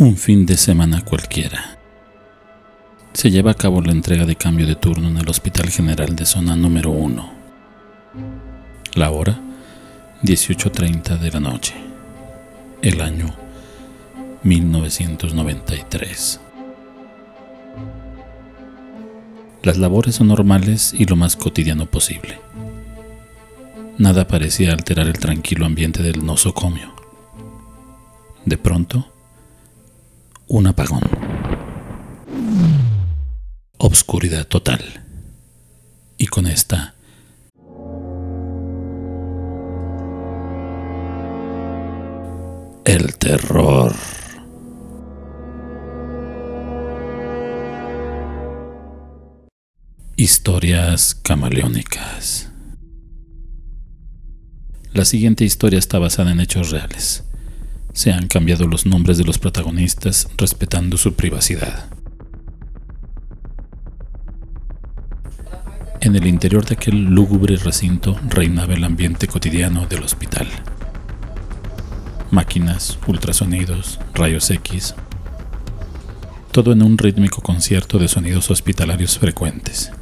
Un fin de semana cualquiera. Se lleva a cabo la entrega de cambio de turno en el Hospital General de Zona número 1. La hora, 18.30 de la noche. El año, 1993. Las labores son normales y lo más cotidiano posible. Nada parecía alterar el tranquilo ambiente del nosocomio. De pronto, un apagón. Obscuridad total. Y con esta... El terror. Historias camaleónicas. La siguiente historia está basada en hechos reales se han cambiado los nombres de los protagonistas respetando su privacidad. En el interior de aquel lúgubre recinto reinaba el ambiente cotidiano del hospital. Máquinas, ultrasonidos, rayos X, todo en un rítmico concierto de sonidos hospitalarios frecuentes.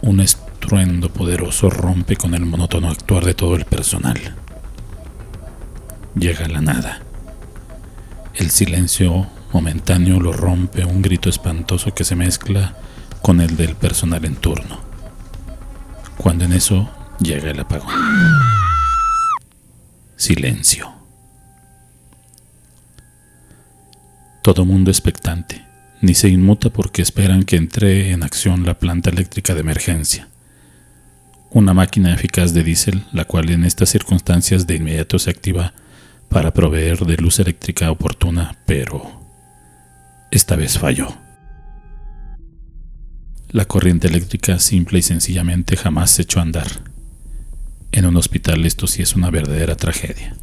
Un estruendo poderoso rompe con el monótono actuar de todo el personal llega la nada. El silencio momentáneo lo rompe un grito espantoso que se mezcla con el del personal en turno. Cuando en eso llega el apagón. Silencio. Todo mundo expectante, ni se inmuta porque esperan que entre en acción la planta eléctrica de emergencia. Una máquina eficaz de diésel, la cual en estas circunstancias de inmediato se activa para proveer de luz eléctrica oportuna, pero esta vez falló. La corriente eléctrica simple y sencillamente jamás se echó a andar. En un hospital esto sí es una verdadera tragedia.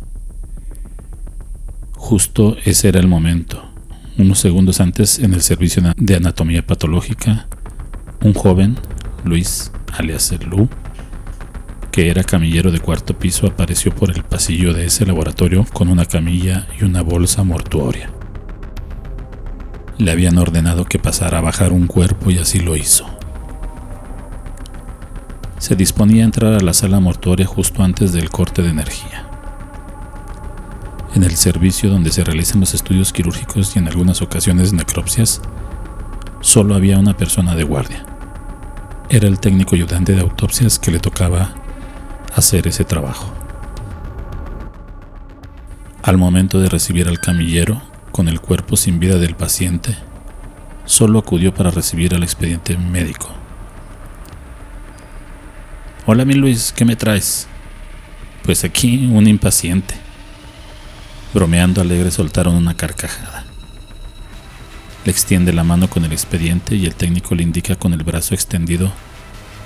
Justo ese era el momento. Unos segundos antes, en el servicio de anatomía patológica, un joven, Luis, alias Lu, que era camillero de cuarto piso, apareció por el pasillo de ese laboratorio con una camilla y una bolsa mortuoria. Le habían ordenado que pasara a bajar un cuerpo y así lo hizo. Se disponía a entrar a la sala mortuoria justo antes del corte de energía. En el servicio donde se realizan los estudios quirúrgicos y en algunas ocasiones necropsias, solo había una persona de guardia. Era el técnico ayudante de autopsias que le tocaba hacer ese trabajo. Al momento de recibir al camillero, con el cuerpo sin vida del paciente, solo acudió para recibir al expediente médico. Hola mi Luis, ¿qué me traes? Pues aquí un impaciente. Bromeando alegre soltaron una carcajada. Le extiende la mano con el expediente y el técnico le indica con el brazo extendido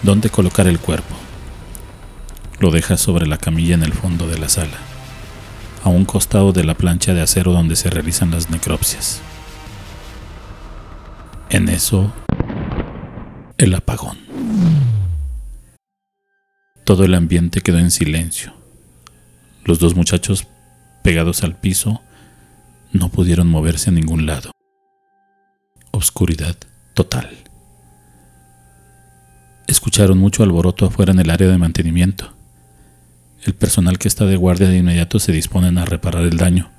dónde colocar el cuerpo. Lo deja sobre la camilla en el fondo de la sala, a un costado de la plancha de acero donde se realizan las necropsias. En eso, el apagón. Todo el ambiente quedó en silencio. Los dos muchachos, pegados al piso, no pudieron moverse a ningún lado. Obscuridad total. Escucharon mucho alboroto afuera en el área de mantenimiento. El personal que está de guardia de inmediato se disponen a reparar el daño,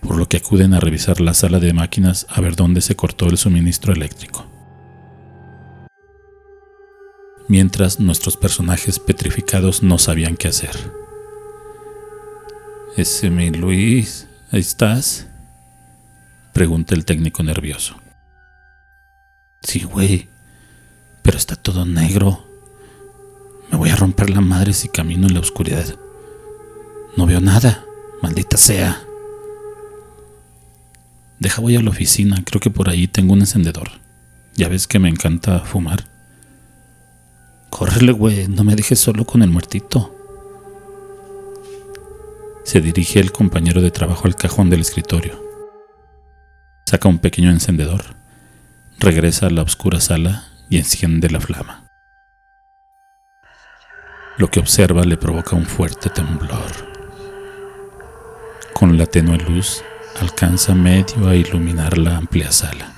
por lo que acuden a revisar la sala de máquinas a ver dónde se cortó el suministro eléctrico. Mientras nuestros personajes petrificados no sabían qué hacer. Ese mi Luis, ¿ahí estás? Pregunta el técnico nervioso. Sí, güey, pero está todo negro. Me voy a romper la madre si camino en la oscuridad. No veo nada, maldita sea. Deja voy a la oficina, creo que por ahí tengo un encendedor. Ya ves que me encanta fumar. Córrele, güey, no me dejes solo con el muertito. Se dirige el compañero de trabajo al cajón del escritorio. Saca un pequeño encendedor, regresa a la oscura sala y enciende la flama. Lo que observa le provoca un fuerte temblor. Con la tenue luz alcanza medio a iluminar la amplia sala.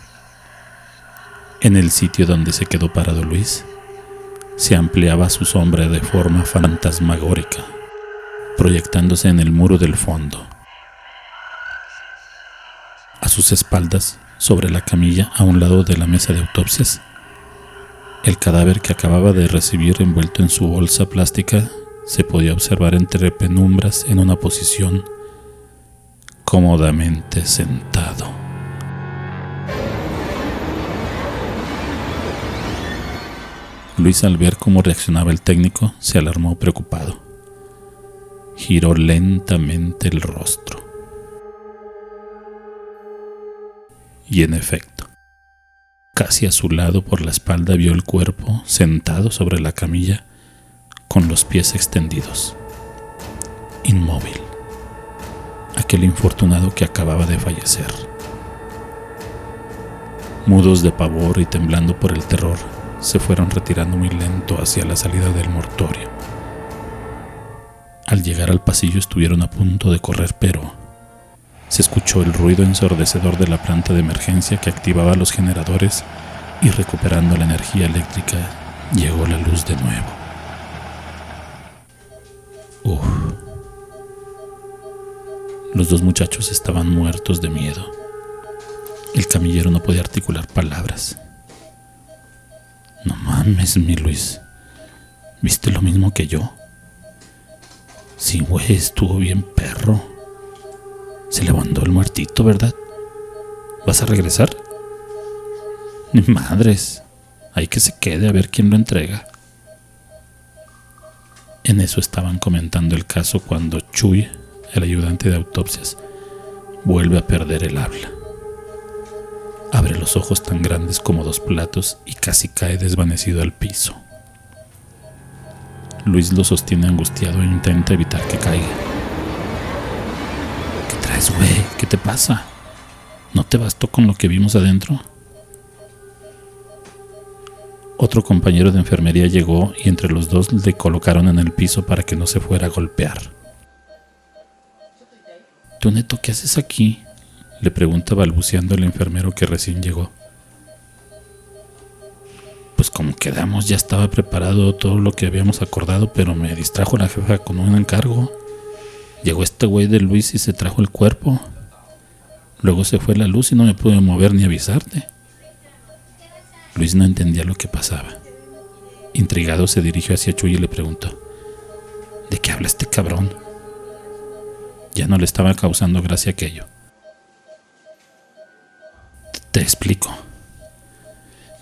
En el sitio donde se quedó parado Luis, se ampliaba su sombra de forma fantasmagórica, proyectándose en el muro del fondo. A sus espaldas, sobre la camilla a un lado de la mesa de autopsias, el cadáver que acababa de recibir envuelto en su bolsa plástica se podía observar entre penumbras en una posición cómodamente sentado. Luis al ver cómo reaccionaba el técnico se alarmó preocupado. Giró lentamente el rostro. Y en efecto, casi a su lado por la espalda vio el cuerpo sentado sobre la camilla con los pies extendidos, inmóvil, aquel infortunado que acababa de fallecer. Mudos de pavor y temblando por el terror, se fueron retirando muy lento hacia la salida del mortorio. Al llegar al pasillo estuvieron a punto de correr, pero se escuchó el ruido ensordecedor de la planta de emergencia que activaba los generadores y recuperando la energía eléctrica llegó la luz de nuevo. Uf. Los dos muchachos estaban muertos de miedo. El camillero no podía articular palabras. No mames, mi Luis. ¿Viste lo mismo que yo? Sí, güey, estuvo bien perro. Se levantó el muertito, ¿verdad? ¿Vas a regresar? Ni madres. Hay que se quede a ver quién lo entrega. En eso estaban comentando el caso cuando Chuy, el ayudante de autopsias, vuelve a perder el habla. Abre los ojos tan grandes como dos platos y casi cae desvanecido al piso. Luis lo sostiene angustiado e intenta evitar que caiga. ¿Qué traes, güey? ¿Qué te pasa? ¿No te bastó con lo que vimos adentro? Otro compañero de enfermería llegó y entre los dos le colocaron en el piso para que no se fuera a golpear. ¿Tú neto qué haces aquí? le pregunta balbuceando el enfermero que recién llegó. Pues como quedamos, ya estaba preparado todo lo que habíamos acordado, pero me distrajo la jefa con un encargo. Llegó este güey de Luis y se trajo el cuerpo. Luego se fue la luz y no me pude mover ni avisarte. Luis no entendía lo que pasaba. Intrigado se dirigió hacia Chuy y le preguntó, ¿de qué habla este cabrón? Ya no le estaba causando gracia aquello. Te explico.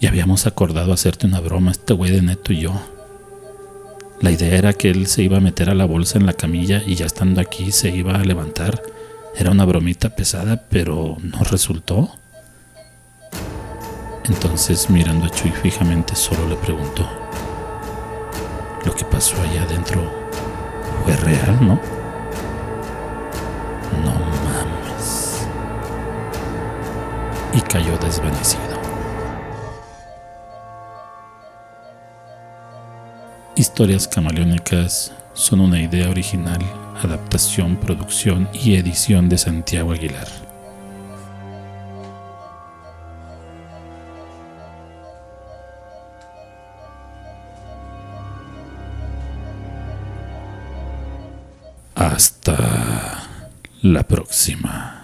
Ya habíamos acordado hacerte una broma este güey de Neto y yo. La idea era que él se iba a meter a la bolsa en la camilla y ya estando aquí se iba a levantar. Era una bromita pesada, pero no resultó. Entonces, mirando a Chuy fijamente, solo le preguntó, ¿lo que pasó allá adentro fue real, no? No mames. Y cayó desvanecido. Historias camaleónicas son una idea original, adaptación, producción y edición de Santiago Aguilar. Hasta la próxima.